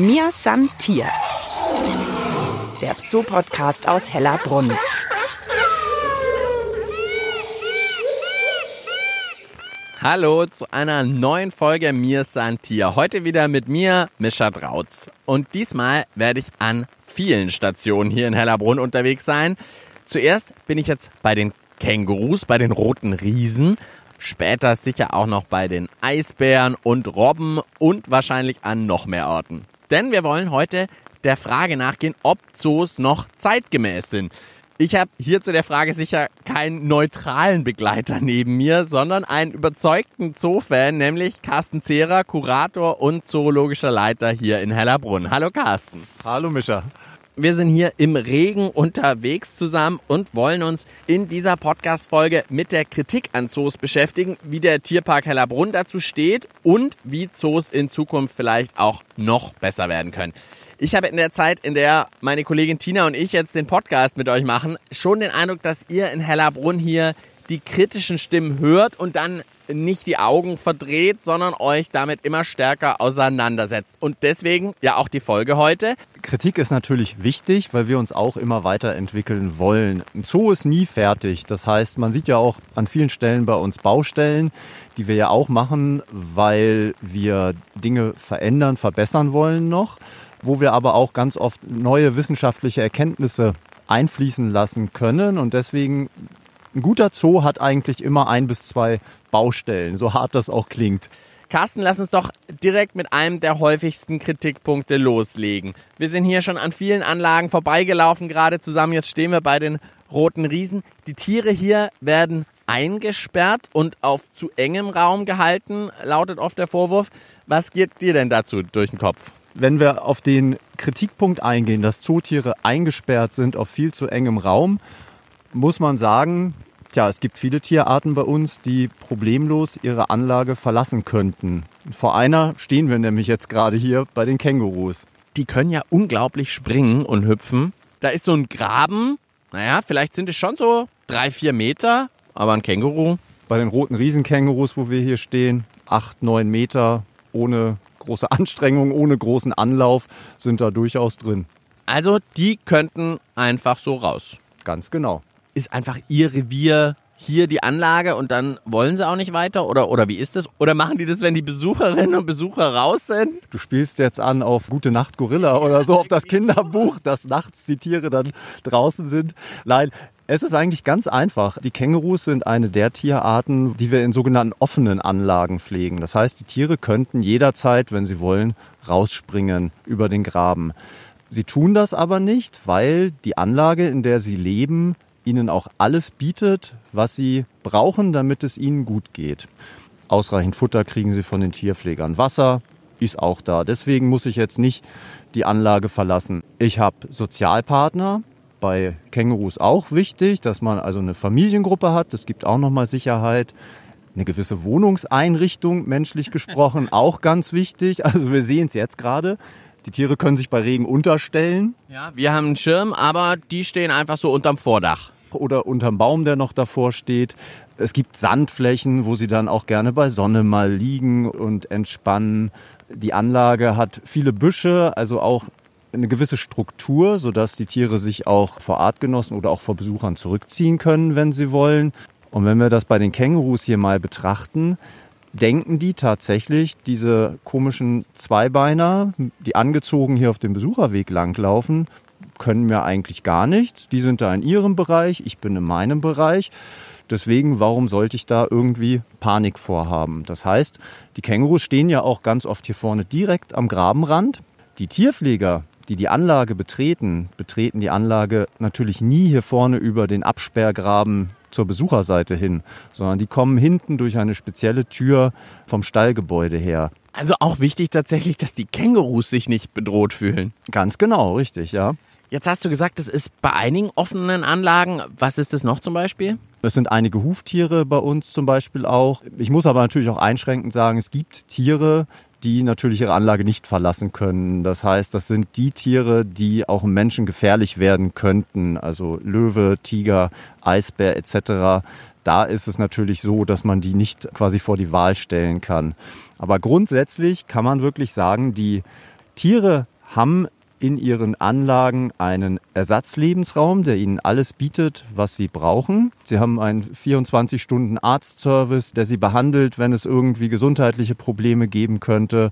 Mir san Tier. Der Zoo-Podcast aus Hellerbrunn. Hallo zu einer neuen Folge Mir san Tier. Heute wieder mit mir, Mischa Drautz. Und diesmal werde ich an vielen Stationen hier in Hellerbrunn unterwegs sein. Zuerst bin ich jetzt bei den Kängurus, bei den roten Riesen. Später sicher auch noch bei den Eisbären und Robben und wahrscheinlich an noch mehr Orten. Denn wir wollen heute der Frage nachgehen, ob Zoos noch zeitgemäß sind. Ich habe hier zu der Frage sicher keinen neutralen Begleiter neben mir, sondern einen überzeugten Zoo-Fan, nämlich Carsten Zehrer, Kurator und zoologischer Leiter hier in Hellerbrunn. Hallo Carsten. Hallo Mischa. Wir sind hier im Regen unterwegs zusammen und wollen uns in dieser Podcast-Folge mit der Kritik an Zoos beschäftigen, wie der Tierpark Hellerbrunn dazu steht und wie Zoos in Zukunft vielleicht auch noch besser werden können. Ich habe in der Zeit, in der meine Kollegin Tina und ich jetzt den Podcast mit euch machen, schon den Eindruck, dass ihr in Hellerbrunn hier die kritischen Stimmen hört und dann nicht die Augen verdreht, sondern euch damit immer stärker auseinandersetzt. Und deswegen ja auch die Folge heute. Kritik ist natürlich wichtig, weil wir uns auch immer weiterentwickeln wollen. Ein Zoo ist nie fertig. Das heißt, man sieht ja auch an vielen Stellen bei uns Baustellen, die wir ja auch machen, weil wir Dinge verändern, verbessern wollen noch wo wir aber auch ganz oft neue wissenschaftliche Erkenntnisse einfließen lassen können. Und deswegen, ein guter Zoo hat eigentlich immer ein bis zwei Baustellen, so hart das auch klingt. Carsten, lass uns doch direkt mit einem der häufigsten Kritikpunkte loslegen. Wir sind hier schon an vielen Anlagen vorbeigelaufen, gerade zusammen. Jetzt stehen wir bei den roten Riesen. Die Tiere hier werden eingesperrt und auf zu engem Raum gehalten, lautet oft der Vorwurf. Was geht dir denn dazu durch den Kopf? wenn wir auf den Kritikpunkt eingehen, dass Zootiere eingesperrt sind auf viel zu engem Raum, muss man sagen, tja, es gibt viele Tierarten bei uns, die problemlos ihre Anlage verlassen könnten. Vor einer stehen wir nämlich jetzt gerade hier bei den Kängurus. Die können ja unglaublich springen und hüpfen. Da ist so ein Graben, naja, vielleicht sind es schon so drei, vier Meter, aber ein Känguru. Bei den roten Riesenkängurus, wo wir hier stehen, acht, neun Meter ohne große Anstrengungen, ohne großen Anlauf sind da durchaus drin. Also die könnten einfach so raus. Ganz genau. Ist einfach ihr Revier hier die Anlage und dann wollen sie auch nicht weiter? Oder, oder wie ist das? Oder machen die das, wenn die Besucherinnen und Besucher raus sind? Du spielst jetzt an auf Gute Nacht Gorilla oder so, auf das Kinderbuch, dass nachts die Tiere dann draußen sind. Nein, es ist eigentlich ganz einfach. Die Kängurus sind eine der Tierarten, die wir in sogenannten offenen Anlagen pflegen. Das heißt, die Tiere könnten jederzeit, wenn sie wollen, rausspringen über den Graben. Sie tun das aber nicht, weil die Anlage, in der sie leben, ihnen auch alles bietet, was sie brauchen, damit es ihnen gut geht. Ausreichend Futter kriegen sie von den Tierpflegern. Wasser ist auch da. Deswegen muss ich jetzt nicht die Anlage verlassen. Ich habe Sozialpartner, bei Kängurus auch wichtig, dass man also eine Familiengruppe hat. Das gibt auch nochmal Sicherheit. Eine gewisse Wohnungseinrichtung, menschlich gesprochen, auch ganz wichtig. Also wir sehen es jetzt gerade. Die Tiere können sich bei Regen unterstellen. Ja, wir haben einen Schirm, aber die stehen einfach so unterm Vordach. Oder unterm Baum, der noch davor steht. Es gibt Sandflächen, wo sie dann auch gerne bei Sonne mal liegen und entspannen. Die Anlage hat viele Büsche, also auch eine gewisse Struktur, sodass die Tiere sich auch vor Artgenossen oder auch vor Besuchern zurückziehen können, wenn sie wollen. Und wenn wir das bei den Kängurus hier mal betrachten, denken die tatsächlich, diese komischen Zweibeiner, die angezogen hier auf dem Besucherweg langlaufen, können mir eigentlich gar nicht. Die sind da in ihrem Bereich, ich bin in meinem Bereich. Deswegen, warum sollte ich da irgendwie Panik vorhaben? Das heißt, die Kängurus stehen ja auch ganz oft hier vorne direkt am Grabenrand. Die Tierpfleger, die die Anlage betreten, betreten die Anlage natürlich nie hier vorne über den Absperrgraben zur Besucherseite hin, sondern die kommen hinten durch eine spezielle Tür vom Stallgebäude her. Also auch wichtig tatsächlich, dass die Kängurus sich nicht bedroht fühlen. Ganz genau, richtig, ja. Jetzt hast du gesagt, das ist bei einigen offenen Anlagen. Was ist das noch zum Beispiel? Es sind einige Huftiere bei uns zum Beispiel auch. Ich muss aber natürlich auch einschränkend sagen, es gibt Tiere, die natürlich ihre Anlage nicht verlassen können. Das heißt, das sind die Tiere, die auch Menschen gefährlich werden könnten. Also Löwe, Tiger, Eisbär etc. Da ist es natürlich so, dass man die nicht quasi vor die Wahl stellen kann. Aber grundsätzlich kann man wirklich sagen, die Tiere haben in ihren Anlagen einen Ersatzlebensraum, der ihnen alles bietet, was sie brauchen. Sie haben einen 24-Stunden-Arztservice, der sie behandelt, wenn es irgendwie gesundheitliche Probleme geben könnte.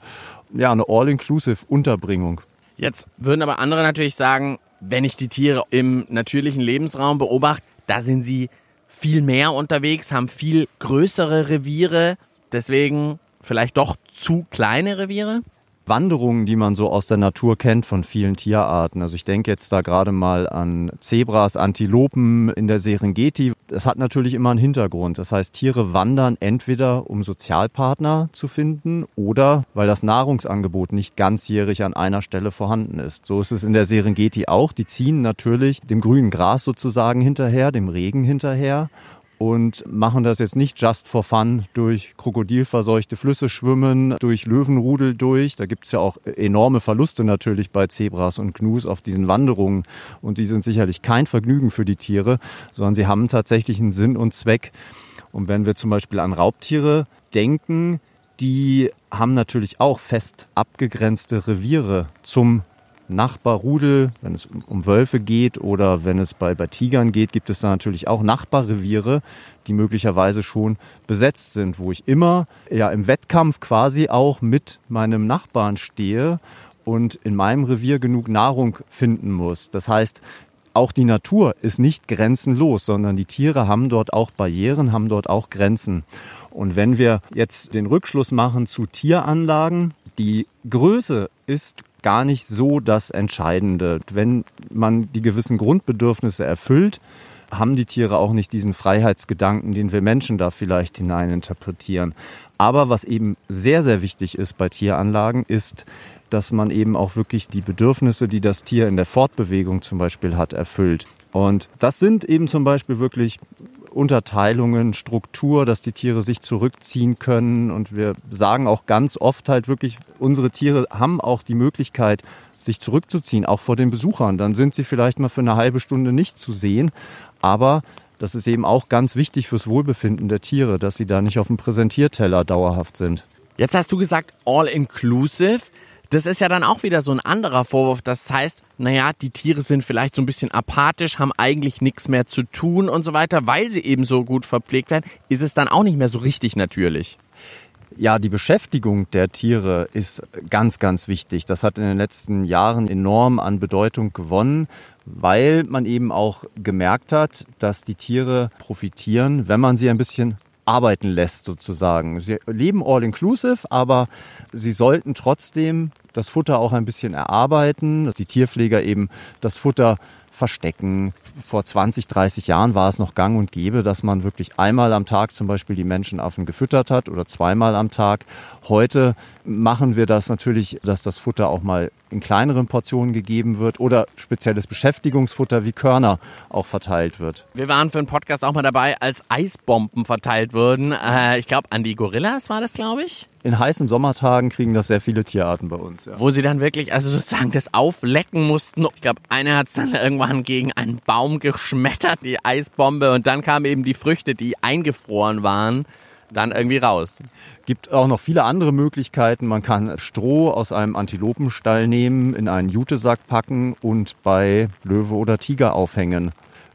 Ja, eine All-Inclusive-Unterbringung. Jetzt würden aber andere natürlich sagen, wenn ich die Tiere im natürlichen Lebensraum beobachte, da sind sie viel mehr unterwegs, haben viel größere Reviere, deswegen vielleicht doch zu kleine Reviere? Wanderungen, die man so aus der Natur kennt von vielen Tierarten. Also ich denke jetzt da gerade mal an Zebras, Antilopen in der Serengeti. Das hat natürlich immer einen Hintergrund. Das heißt, Tiere wandern entweder, um Sozialpartner zu finden oder weil das Nahrungsangebot nicht ganzjährig an einer Stelle vorhanden ist. So ist es in der Serengeti auch. Die ziehen natürlich dem grünen Gras sozusagen hinterher, dem Regen hinterher und machen das jetzt nicht just for fun durch krokodilverseuchte Flüsse schwimmen, durch Löwenrudel durch. Da gibt's ja auch enorme Verluste natürlich bei Zebras und Gnus auf diesen Wanderungen und die sind sicherlich kein Vergnügen für die Tiere, sondern sie haben tatsächlich einen Sinn und Zweck. Und wenn wir zum Beispiel an Raubtiere denken, die haben natürlich auch fest abgegrenzte Reviere zum Nachbarrudel, wenn es um Wölfe geht oder wenn es bei, bei Tigern geht, gibt es da natürlich auch Nachbarreviere, die möglicherweise schon besetzt sind, wo ich immer ja im Wettkampf quasi auch mit meinem Nachbarn stehe und in meinem Revier genug Nahrung finden muss. Das heißt, auch die Natur ist nicht grenzenlos, sondern die Tiere haben dort auch Barrieren, haben dort auch Grenzen. Und wenn wir jetzt den Rückschluss machen zu Tieranlagen, die Größe ist gar nicht so das Entscheidende. Wenn man die gewissen Grundbedürfnisse erfüllt, haben die Tiere auch nicht diesen Freiheitsgedanken, den wir Menschen da vielleicht hineininterpretieren. Aber was eben sehr, sehr wichtig ist bei Tieranlagen, ist, dass man eben auch wirklich die Bedürfnisse, die das Tier in der Fortbewegung zum Beispiel hat, erfüllt. Und das sind eben zum Beispiel wirklich Unterteilungen, Struktur, dass die Tiere sich zurückziehen können. Und wir sagen auch ganz oft halt wirklich, unsere Tiere haben auch die Möglichkeit, sich zurückzuziehen, auch vor den Besuchern. Dann sind sie vielleicht mal für eine halbe Stunde nicht zu sehen. Aber das ist eben auch ganz wichtig fürs Wohlbefinden der Tiere, dass sie da nicht auf dem Präsentierteller dauerhaft sind. Jetzt hast du gesagt, all inclusive. Das ist ja dann auch wieder so ein anderer Vorwurf. Das heißt, naja, die Tiere sind vielleicht so ein bisschen apathisch, haben eigentlich nichts mehr zu tun und so weiter, weil sie eben so gut verpflegt werden, ist es dann auch nicht mehr so richtig natürlich. Ja, die Beschäftigung der Tiere ist ganz, ganz wichtig. Das hat in den letzten Jahren enorm an Bedeutung gewonnen, weil man eben auch gemerkt hat, dass die Tiere profitieren, wenn man sie ein bisschen arbeiten lässt sozusagen. Sie leben all inclusive, aber sie sollten trotzdem das Futter auch ein bisschen erarbeiten, dass die Tierpfleger eben das Futter verstecken. Vor 20, 30 Jahren war es noch gang und gäbe, dass man wirklich einmal am Tag zum Beispiel die Menschenaffen gefüttert hat oder zweimal am Tag. Heute machen wir das natürlich, dass das Futter auch mal in kleineren Portionen gegeben wird oder spezielles Beschäftigungsfutter wie Körner auch verteilt wird. Wir waren für einen Podcast auch mal dabei, als Eisbomben verteilt wurden. Äh, ich glaube, an die Gorillas war das, glaube ich. In heißen Sommertagen kriegen das sehr viele Tierarten bei uns. Ja. Wo sie dann wirklich, also sozusagen das auflecken mussten. Ich glaube, einer hat es dann irgendwann gegen einen Baum geschmettert, die Eisbombe. Und dann kamen eben die Früchte, die eingefroren waren dann irgendwie raus. Gibt auch noch viele andere Möglichkeiten. Man kann Stroh aus einem Antilopenstall nehmen, in einen Jutesack packen und bei Löwe oder Tiger aufhängen.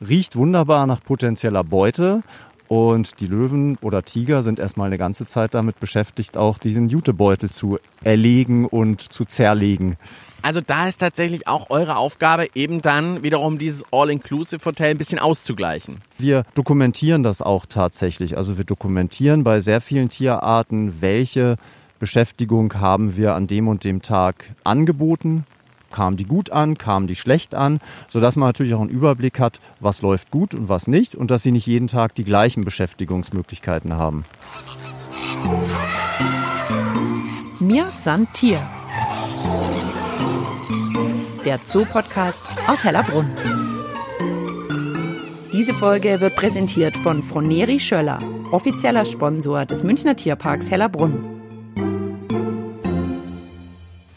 Riecht wunderbar nach potenzieller Beute und die Löwen oder Tiger sind erstmal eine ganze Zeit damit beschäftigt, auch diesen Jutebeutel zu erlegen und zu zerlegen. Also da ist tatsächlich auch eure Aufgabe, eben dann wiederum dieses All-Inclusive-Hotel ein bisschen auszugleichen. Wir dokumentieren das auch tatsächlich. Also wir dokumentieren bei sehr vielen Tierarten, welche Beschäftigung haben wir an dem und dem Tag angeboten. Kamen die gut an, kamen die schlecht an, sodass man natürlich auch einen Überblick hat, was läuft gut und was nicht und dass sie nicht jeden Tag die gleichen Beschäftigungsmöglichkeiten haben. Mir san Tier der Zoo-Podcast aus Hellerbrunn. Diese Folge wird präsentiert von Froneri Schöller, offizieller Sponsor des Münchner Tierparks Hellerbrunn.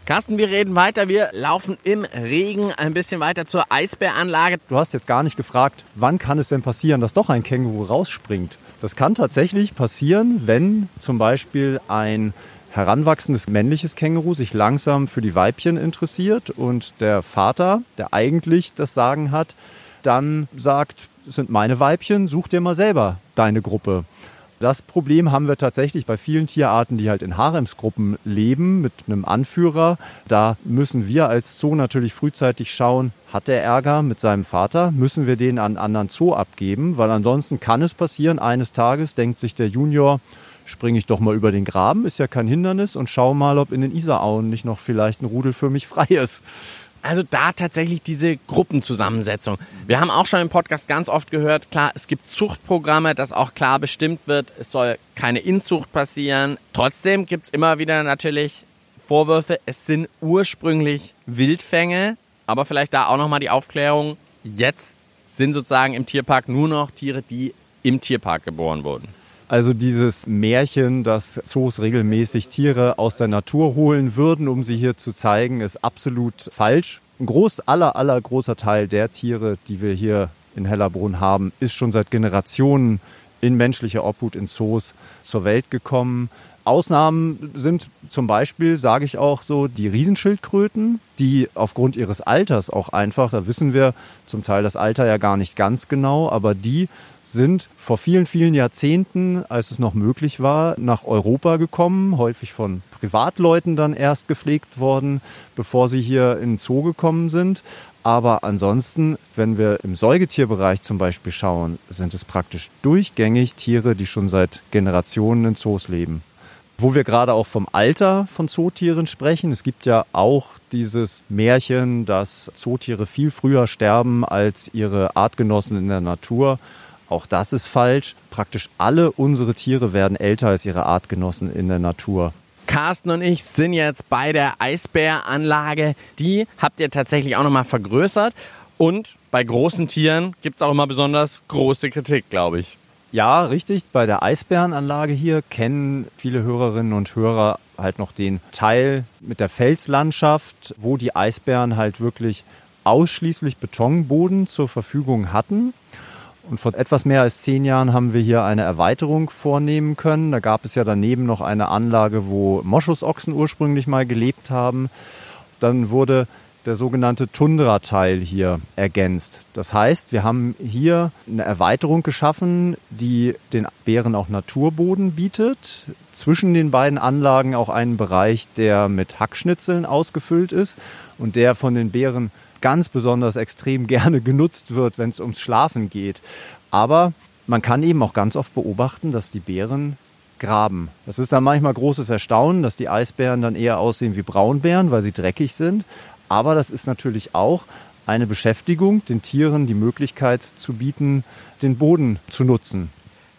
Carsten, wir reden weiter. Wir laufen im Regen ein bisschen weiter zur Eisbäranlage. Du hast jetzt gar nicht gefragt, wann kann es denn passieren, dass doch ein Känguru rausspringt? Das kann tatsächlich passieren, wenn zum Beispiel ein heranwachsendes männliches Känguru sich langsam für die Weibchen interessiert und der Vater, der eigentlich das Sagen hat, dann sagt, das sind meine Weibchen, such dir mal selber deine Gruppe. Das Problem haben wir tatsächlich bei vielen Tierarten, die halt in Haremsgruppen leben, mit einem Anführer. Da müssen wir als Zoo natürlich frühzeitig schauen, hat der Ärger mit seinem Vater? Müssen wir den an einen anderen Zoo abgeben? Weil ansonsten kann es passieren, eines Tages denkt sich der Junior, springe ich doch mal über den Graben, ist ja kein Hindernis und schau mal, ob in den Isarauen nicht noch vielleicht ein Rudel für mich frei ist. Also da tatsächlich diese Gruppenzusammensetzung. Wir haben auch schon im Podcast ganz oft gehört, klar, es gibt Zuchtprogramme, dass auch klar bestimmt wird, es soll keine Inzucht passieren. Trotzdem gibt es immer wieder natürlich Vorwürfe, es sind ursprünglich Wildfänge, aber vielleicht da auch nochmal die Aufklärung, jetzt sind sozusagen im Tierpark nur noch Tiere, die im Tierpark geboren wurden. Also dieses Märchen, dass Zoos regelmäßig Tiere aus der Natur holen würden, um sie hier zu zeigen, ist absolut falsch. Ein groß, aller, aller großer Teil der Tiere, die wir hier in Hellerbrunn haben, ist schon seit Generationen in menschlicher Obhut in Zoos zur Welt gekommen. Ausnahmen sind zum Beispiel, sage ich auch so, die Riesenschildkröten, die aufgrund ihres Alters auch einfach, da wissen wir zum Teil das Alter ja gar nicht ganz genau, aber die sind vor vielen, vielen Jahrzehnten, als es noch möglich war, nach Europa gekommen, häufig von Privatleuten dann erst gepflegt worden, bevor sie hier in den Zoo gekommen sind. Aber ansonsten, wenn wir im Säugetierbereich zum Beispiel schauen, sind es praktisch durchgängig Tiere, die schon seit Generationen in Zoos leben. Wo wir gerade auch vom Alter von Zootieren sprechen, es gibt ja auch dieses Märchen, dass Zootiere viel früher sterben als ihre Artgenossen in der Natur. Auch das ist falsch. Praktisch alle unsere Tiere werden älter als ihre Artgenossen in der Natur. Carsten und ich sind jetzt bei der Eisbäranlage. Die habt ihr tatsächlich auch nochmal vergrößert. Und bei großen Tieren gibt es auch immer besonders große Kritik, glaube ich. Ja, richtig. Bei der Eisbärenanlage hier kennen viele Hörerinnen und Hörer halt noch den Teil mit der Felslandschaft, wo die Eisbären halt wirklich ausschließlich Betonboden zur Verfügung hatten. Und vor etwas mehr als zehn Jahren haben wir hier eine Erweiterung vornehmen können. Da gab es ja daneben noch eine Anlage, wo Moschusochsen ursprünglich mal gelebt haben. Dann wurde der sogenannte Tundra-Teil hier ergänzt. Das heißt, wir haben hier eine Erweiterung geschaffen, die den Bären auch Naturboden bietet. Zwischen den beiden Anlagen auch einen Bereich, der mit Hackschnitzeln ausgefüllt ist und der von den Bären ganz besonders extrem gerne genutzt wird, wenn es ums Schlafen geht. Aber man kann eben auch ganz oft beobachten, dass die Bären graben. Das ist dann manchmal großes Erstaunen, dass die Eisbären dann eher aussehen wie Braunbären, weil sie dreckig sind. Aber das ist natürlich auch eine Beschäftigung, den Tieren die Möglichkeit zu bieten, den Boden zu nutzen.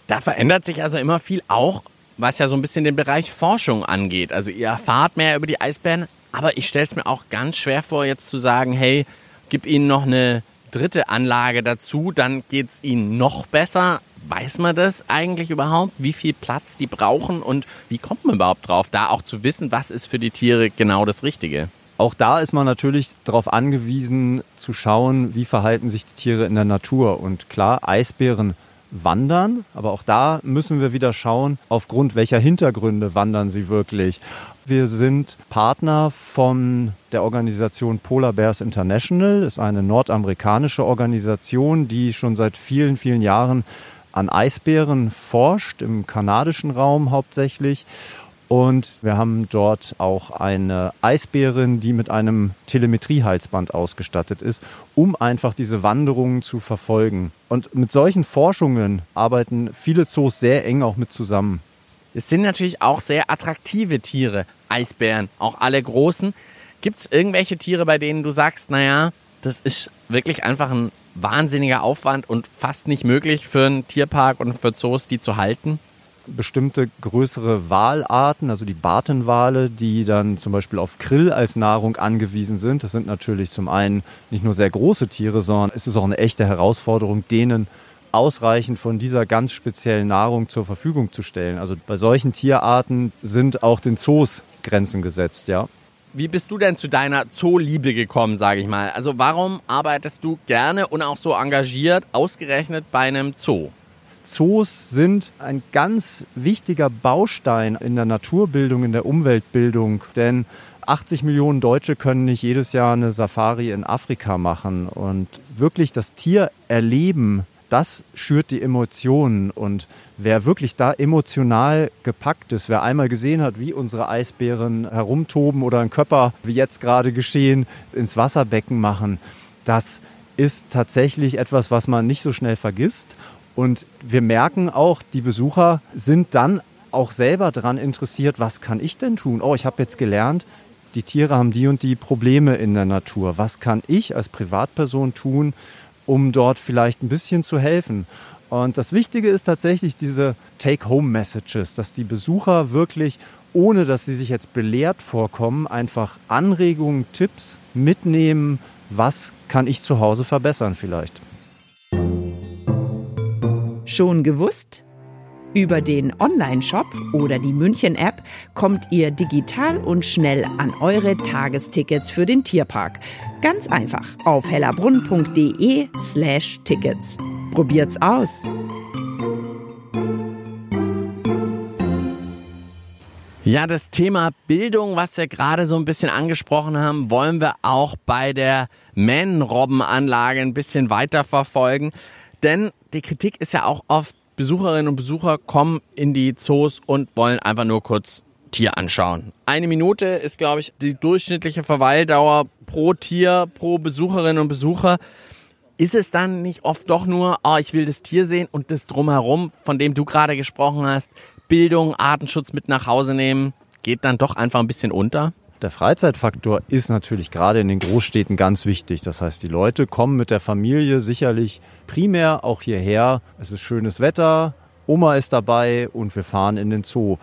Da verändert sich also immer viel auch, was ja so ein bisschen den Bereich Forschung angeht. Also ihr erfahrt mehr über die Eisbären, aber ich stelle es mir auch ganz schwer vor, jetzt zu sagen, hey, gib ihnen noch eine dritte Anlage dazu, dann geht es ihnen noch besser. Weiß man das eigentlich überhaupt, wie viel Platz die brauchen und wie kommt man überhaupt drauf, da auch zu wissen, was ist für die Tiere genau das Richtige? Auch da ist man natürlich darauf angewiesen zu schauen, wie verhalten sich die Tiere in der Natur. Und klar, Eisbären wandern, aber auch da müssen wir wieder schauen, aufgrund welcher Hintergründe wandern sie wirklich. Wir sind Partner von der Organisation Polar Bears International, das ist eine nordamerikanische Organisation, die schon seit vielen, vielen Jahren an Eisbären forscht, im kanadischen Raum hauptsächlich und wir haben dort auch eine Eisbärin, die mit einem Telemetriehalsband ausgestattet ist, um einfach diese Wanderungen zu verfolgen. Und mit solchen Forschungen arbeiten viele Zoos sehr eng auch mit zusammen. Es sind natürlich auch sehr attraktive Tiere, Eisbären, auch alle großen. Gibt es irgendwelche Tiere, bei denen du sagst, naja, das ist wirklich einfach ein wahnsinniger Aufwand und fast nicht möglich für einen Tierpark und für Zoos, die zu halten? Bestimmte größere Walarten, also die Bartenwale, die dann zum Beispiel auf Krill als Nahrung angewiesen sind. Das sind natürlich zum einen nicht nur sehr große Tiere, sondern es ist auch eine echte Herausforderung, denen ausreichend von dieser ganz speziellen Nahrung zur Verfügung zu stellen. Also bei solchen Tierarten sind auch den Zoos Grenzen gesetzt, ja. Wie bist du denn zu deiner Zooliebe gekommen, sage ich mal? Also warum arbeitest du gerne und auch so engagiert ausgerechnet bei einem Zoo? Zoos sind ein ganz wichtiger Baustein in der Naturbildung, in der Umweltbildung, denn 80 Millionen Deutsche können nicht jedes Jahr eine Safari in Afrika machen. Und wirklich das Tier erleben, das schürt die Emotionen. Und wer wirklich da emotional gepackt ist, wer einmal gesehen hat, wie unsere Eisbären herumtoben oder einen Körper, wie jetzt gerade geschehen, ins Wasserbecken machen, das ist tatsächlich etwas, was man nicht so schnell vergisst. Und wir merken auch, die Besucher sind dann auch selber daran interessiert, was kann ich denn tun? Oh, ich habe jetzt gelernt, die Tiere haben die und die Probleme in der Natur. Was kann ich als Privatperson tun, um dort vielleicht ein bisschen zu helfen? Und das Wichtige ist tatsächlich diese Take-Home-Messages, dass die Besucher wirklich, ohne dass sie sich jetzt belehrt vorkommen, einfach Anregungen, Tipps mitnehmen, was kann ich zu Hause verbessern vielleicht. Schon gewusst? Über den Online-Shop oder die München-App kommt ihr digital und schnell an eure Tagestickets für den Tierpark. Ganz einfach auf hellerbrunn.de slash Tickets. Probiert's aus! Ja, das Thema Bildung, was wir gerade so ein bisschen angesprochen haben, wollen wir auch bei der Mähnenrobbenanlage ein bisschen weiter verfolgen. Denn die Kritik ist ja auch oft, Besucherinnen und Besucher kommen in die Zoos und wollen einfach nur kurz Tier anschauen. Eine Minute ist, glaube ich, die durchschnittliche Verweildauer pro Tier, pro Besucherin und Besucher. Ist es dann nicht oft doch nur, oh, ich will das Tier sehen und das drumherum, von dem du gerade gesprochen hast, Bildung, Artenschutz mit nach Hause nehmen, geht dann doch einfach ein bisschen unter? Der Freizeitfaktor ist natürlich gerade in den Großstädten ganz wichtig. Das heißt, die Leute kommen mit der Familie sicherlich primär auch hierher. Es ist schönes Wetter, Oma ist dabei und wir fahren in den Zoo.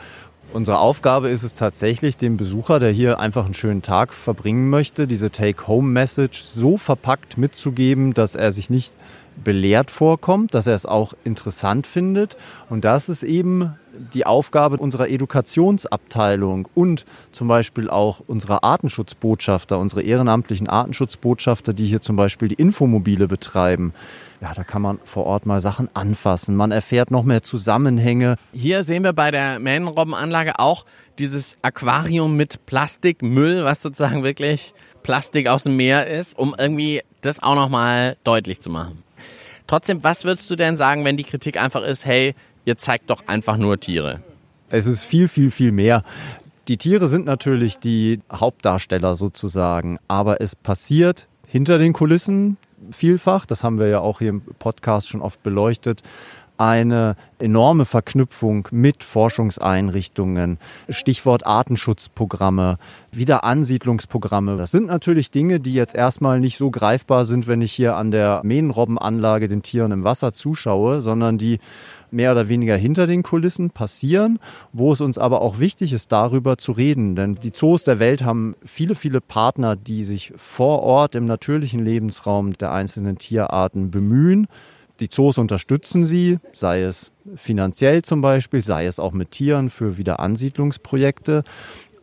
Unsere Aufgabe ist es tatsächlich, dem Besucher, der hier einfach einen schönen Tag verbringen möchte, diese Take-Home-Message so verpackt mitzugeben, dass er sich nicht belehrt vorkommt, dass er es auch interessant findet. Und das ist eben die Aufgabe unserer Edukationsabteilung und zum Beispiel auch unserer Artenschutzbotschafter, unsere ehrenamtlichen Artenschutzbotschafter, die hier zum Beispiel die Infomobile betreiben. Ja, da kann man vor Ort mal Sachen anfassen. Man erfährt noch mehr Zusammenhänge. Hier sehen wir bei der Mähnenrobbenanlage auch dieses Aquarium mit Plastikmüll, was sozusagen wirklich Plastik aus dem Meer ist, um irgendwie das auch nochmal deutlich zu machen. Trotzdem, was würdest du denn sagen, wenn die Kritik einfach ist, hey, ihr zeigt doch einfach nur Tiere? Es ist viel, viel, viel mehr. Die Tiere sind natürlich die Hauptdarsteller sozusagen, aber es passiert hinter den Kulissen vielfach, das haben wir ja auch hier im Podcast schon oft beleuchtet, eine enorme Verknüpfung mit Forschungseinrichtungen, Stichwort Artenschutzprogramme, Wiederansiedlungsprogramme. Das sind natürlich Dinge, die jetzt erstmal nicht so greifbar sind, wenn ich hier an der Mähnenrobbenanlage den Tieren im Wasser zuschaue, sondern die mehr oder weniger hinter den Kulissen passieren, wo es uns aber auch wichtig ist, darüber zu reden. Denn die Zoos der Welt haben viele, viele Partner, die sich vor Ort im natürlichen Lebensraum der einzelnen Tierarten bemühen. Die Zoos unterstützen sie, sei es finanziell zum Beispiel, sei es auch mit Tieren für Wiederansiedlungsprojekte.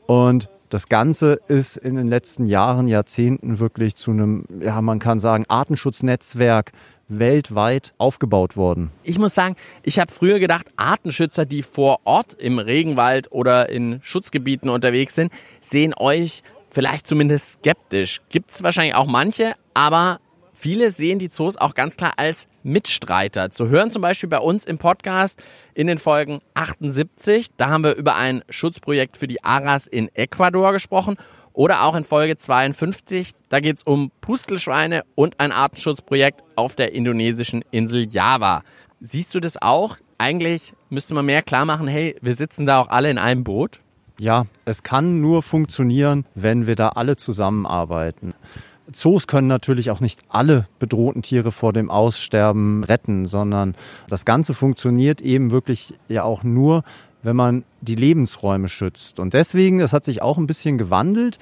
Und das Ganze ist in den letzten Jahren, Jahrzehnten wirklich zu einem, ja, man kann sagen, Artenschutznetzwerk weltweit aufgebaut worden. Ich muss sagen, ich habe früher gedacht, Artenschützer, die vor Ort im Regenwald oder in Schutzgebieten unterwegs sind, sehen euch vielleicht zumindest skeptisch. Gibt es wahrscheinlich auch manche, aber Viele sehen die Zoos auch ganz klar als Mitstreiter. Zu hören zum Beispiel bei uns im Podcast in den Folgen 78. Da haben wir über ein Schutzprojekt für die Aras in Ecuador gesprochen. Oder auch in Folge 52. Da geht es um Pustelschweine und ein Artenschutzprojekt auf der indonesischen Insel Java. Siehst du das auch? Eigentlich müsste man mehr klar machen, hey, wir sitzen da auch alle in einem Boot. Ja, es kann nur funktionieren, wenn wir da alle zusammenarbeiten. Zoos können natürlich auch nicht alle bedrohten Tiere vor dem Aussterben retten, sondern das Ganze funktioniert eben wirklich ja auch nur, wenn man die Lebensräume schützt. Und deswegen, das hat sich auch ein bisschen gewandelt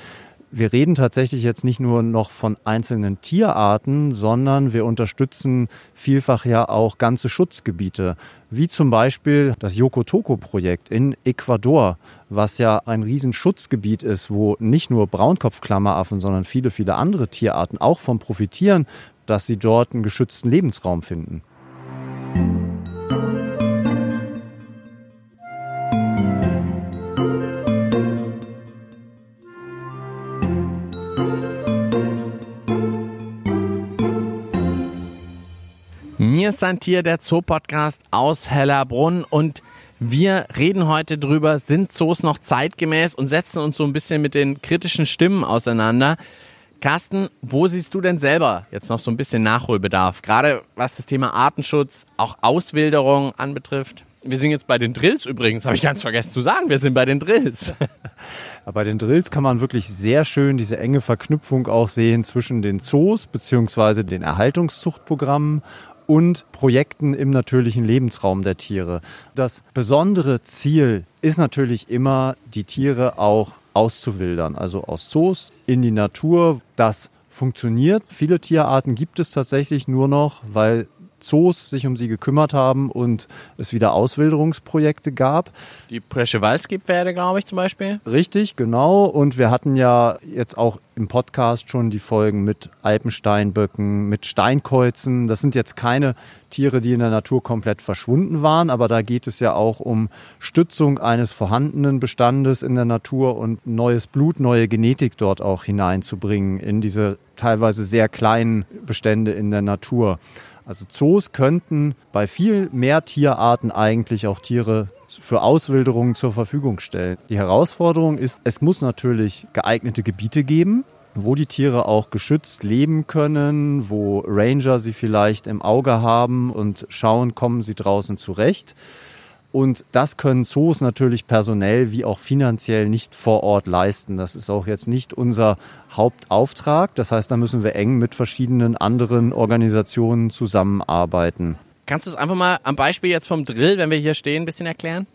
wir reden tatsächlich jetzt nicht nur noch von einzelnen Tierarten, sondern wir unterstützen vielfach ja auch ganze Schutzgebiete, wie zum Beispiel das Yokotoko-Projekt in Ecuador, was ja ein Riesenschutzgebiet ist, wo nicht nur Braunkopfklammeraffen, sondern viele, viele andere Tierarten auch von profitieren, dass sie dort einen geschützten Lebensraum finden. Mir ist Santier, der Zoopodcast aus Hellerbrunn und wir reden heute drüber, sind Zoos noch zeitgemäß und setzen uns so ein bisschen mit den kritischen Stimmen auseinander. Carsten, wo siehst du denn selber jetzt noch so ein bisschen Nachholbedarf? Gerade was das Thema Artenschutz, auch Auswilderung anbetrifft? Wir sind jetzt bei den Drills übrigens, habe ich ganz vergessen zu sagen. Wir sind bei den Drills. bei den Drills kann man wirklich sehr schön diese enge Verknüpfung auch sehen zwischen den Zoos beziehungsweise den Erhaltungszuchtprogrammen und Projekten im natürlichen Lebensraum der Tiere. Das besondere Ziel ist natürlich immer, die Tiere auch auszuwildern, also aus Zoos in die Natur. Das funktioniert. Viele Tierarten gibt es tatsächlich nur noch, weil Zoos sich um sie gekümmert haben und es wieder Auswilderungsprojekte gab. Die Preschewalski-Pferde, glaube ich, zum Beispiel. Richtig, genau. Und wir hatten ja jetzt auch im Podcast schon die Folgen mit Alpensteinböcken, mit Steinkäuzen. Das sind jetzt keine Tiere, die in der Natur komplett verschwunden waren, aber da geht es ja auch um Stützung eines vorhandenen Bestandes in der Natur und neues Blut, neue Genetik dort auch hineinzubringen in diese teilweise sehr kleinen Bestände in der Natur. Also Zoos könnten bei viel mehr Tierarten eigentlich auch Tiere für Auswilderungen zur Verfügung stellen. Die Herausforderung ist, es muss natürlich geeignete Gebiete geben, wo die Tiere auch geschützt leben können, wo Ranger sie vielleicht im Auge haben und schauen, kommen sie draußen zurecht. Und das können Zoos natürlich personell wie auch finanziell nicht vor Ort leisten. Das ist auch jetzt nicht unser Hauptauftrag. Das heißt, da müssen wir eng mit verschiedenen anderen Organisationen zusammenarbeiten. Kannst du es einfach mal am Beispiel jetzt vom Drill, wenn wir hier stehen, ein bisschen erklären?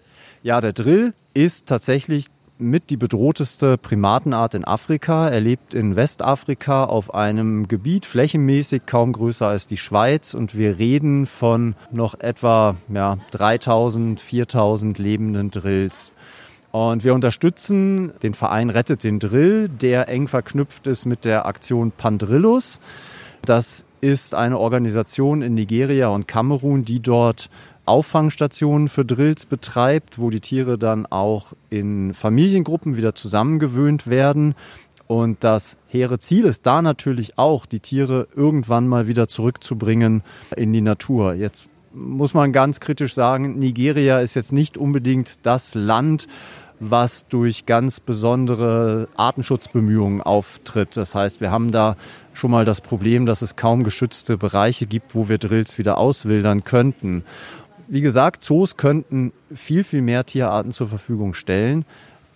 Ja, der Drill ist tatsächlich mit die bedrohteste Primatenart in Afrika. Er lebt in Westafrika auf einem Gebiet flächenmäßig kaum größer als die Schweiz und wir reden von noch etwa ja, 3000, 4000 lebenden Drills. Und wir unterstützen den Verein Rettet den Drill, der eng verknüpft ist mit der Aktion Pandrillus. Das ist eine Organisation in Nigeria und Kamerun, die dort Auffangstationen für Drills betreibt, wo die Tiere dann auch in Familiengruppen wieder zusammengewöhnt werden. Und das hehre Ziel ist da natürlich auch, die Tiere irgendwann mal wieder zurückzubringen in die Natur. Jetzt muss man ganz kritisch sagen, Nigeria ist jetzt nicht unbedingt das Land, was durch ganz besondere Artenschutzbemühungen auftritt. Das heißt, wir haben da schon mal das Problem, dass es kaum geschützte Bereiche gibt, wo wir Drills wieder auswildern könnten. Wie gesagt, Zoos könnten viel, viel mehr Tierarten zur Verfügung stellen,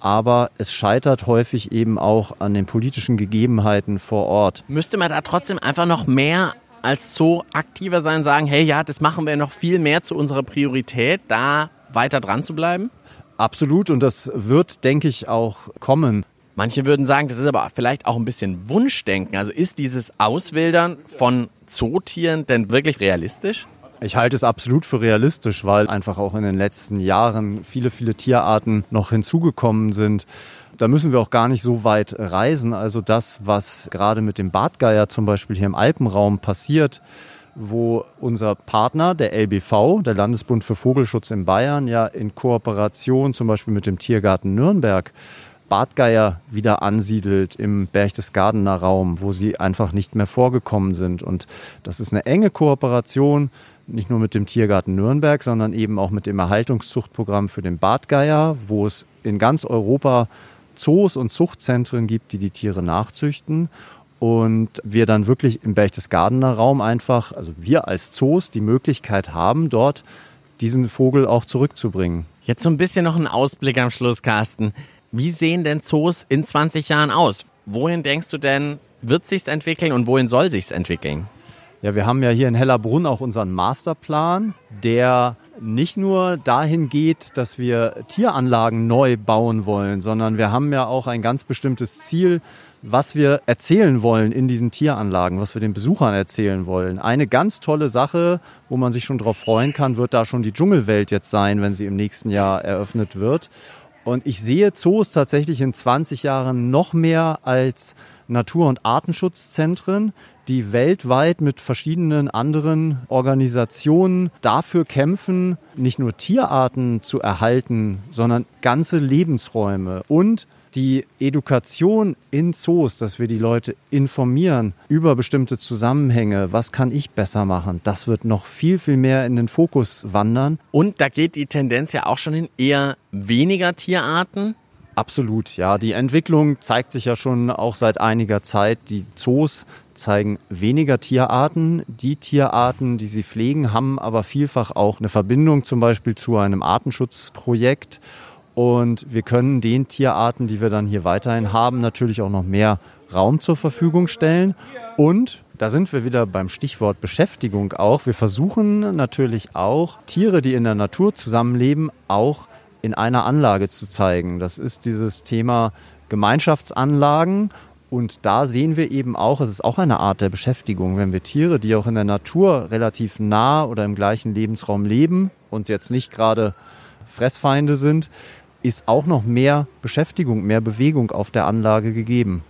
aber es scheitert häufig eben auch an den politischen Gegebenheiten vor Ort. Müsste man da trotzdem einfach noch mehr als Zoo aktiver sein, sagen, hey ja, das machen wir noch viel mehr zu unserer Priorität, da weiter dran zu bleiben? Absolut und das wird, denke ich, auch kommen. Manche würden sagen, das ist aber vielleicht auch ein bisschen Wunschdenken. Also ist dieses Auswildern von Zootieren denn wirklich realistisch? Ich halte es absolut für realistisch, weil einfach auch in den letzten Jahren viele, viele Tierarten noch hinzugekommen sind. Da müssen wir auch gar nicht so weit reisen. Also das, was gerade mit dem Bartgeier zum Beispiel hier im Alpenraum passiert, wo unser Partner, der LBV, der Landesbund für Vogelschutz in Bayern, ja in Kooperation zum Beispiel mit dem Tiergarten Nürnberg Bartgeier wieder ansiedelt im Berchtesgadener Raum, wo sie einfach nicht mehr vorgekommen sind. Und das ist eine enge Kooperation nicht nur mit dem Tiergarten Nürnberg, sondern eben auch mit dem Erhaltungszuchtprogramm für den Bartgeier, wo es in ganz Europa Zoos und Zuchtzentren gibt, die die Tiere nachzüchten. Und wir dann wirklich im Berchtesgadener Raum einfach, also wir als Zoos, die Möglichkeit haben, dort diesen Vogel auch zurückzubringen. Jetzt so ein bisschen noch ein Ausblick am Schluss, Carsten. Wie sehen denn Zoos in 20 Jahren aus? Wohin denkst du denn, wird sich's entwickeln und wohin soll sich's entwickeln? Ja, wir haben ja hier in Hellerbrunn auch unseren Masterplan, der nicht nur dahin geht, dass wir Tieranlagen neu bauen wollen, sondern wir haben ja auch ein ganz bestimmtes Ziel, was wir erzählen wollen in diesen Tieranlagen, was wir den Besuchern erzählen wollen. Eine ganz tolle Sache, wo man sich schon darauf freuen kann, wird da schon die Dschungelwelt jetzt sein, wenn sie im nächsten Jahr eröffnet wird. Und ich sehe Zoos tatsächlich in 20 Jahren noch mehr als Natur- und Artenschutzzentren, die weltweit mit verschiedenen anderen Organisationen dafür kämpfen, nicht nur Tierarten zu erhalten, sondern ganze Lebensräume und die Education in Zoos, dass wir die Leute informieren über bestimmte Zusammenhänge, was kann ich besser machen, das wird noch viel, viel mehr in den Fokus wandern. Und da geht die Tendenz ja auch schon in eher weniger Tierarten. Absolut, ja. Die Entwicklung zeigt sich ja schon auch seit einiger Zeit. Die Zoos zeigen weniger Tierarten. Die Tierarten, die sie pflegen, haben aber vielfach auch eine Verbindung zum Beispiel zu einem Artenschutzprojekt. Und wir können den Tierarten, die wir dann hier weiterhin haben, natürlich auch noch mehr Raum zur Verfügung stellen. Und da sind wir wieder beim Stichwort Beschäftigung auch. Wir versuchen natürlich auch, Tiere, die in der Natur zusammenleben, auch in einer Anlage zu zeigen. Das ist dieses Thema Gemeinschaftsanlagen. Und da sehen wir eben auch, es ist auch eine Art der Beschäftigung, wenn wir Tiere, die auch in der Natur relativ nah oder im gleichen Lebensraum leben und jetzt nicht gerade Fressfeinde sind, ist auch noch mehr Beschäftigung, mehr Bewegung auf der Anlage gegeben.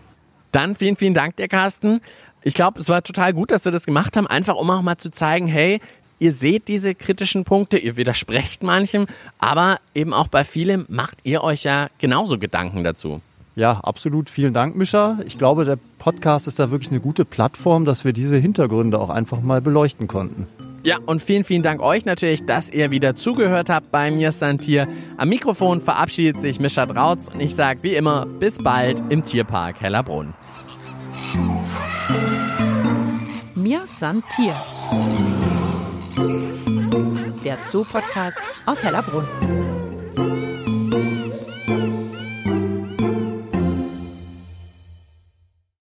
Dann vielen, vielen Dank dir, Carsten. Ich glaube, es war total gut, dass wir das gemacht haben, einfach um auch mal zu zeigen, hey, ihr seht diese kritischen Punkte, ihr widersprecht manchem, aber eben auch bei vielem macht ihr euch ja genauso Gedanken dazu. Ja, absolut. Vielen Dank, Mischa. Ich glaube, der Podcast ist da wirklich eine gute Plattform, dass wir diese Hintergründe auch einfach mal beleuchten konnten. Ja, und vielen, vielen Dank euch natürlich, dass ihr wieder zugehört habt bei mir Santier. Am Mikrofon verabschiedet sich Mischa Drautz und ich sage wie immer bis bald im Tierpark Hellerbrunn. Mir Santier. Der Zoo-Podcast aus Hellerbrunn.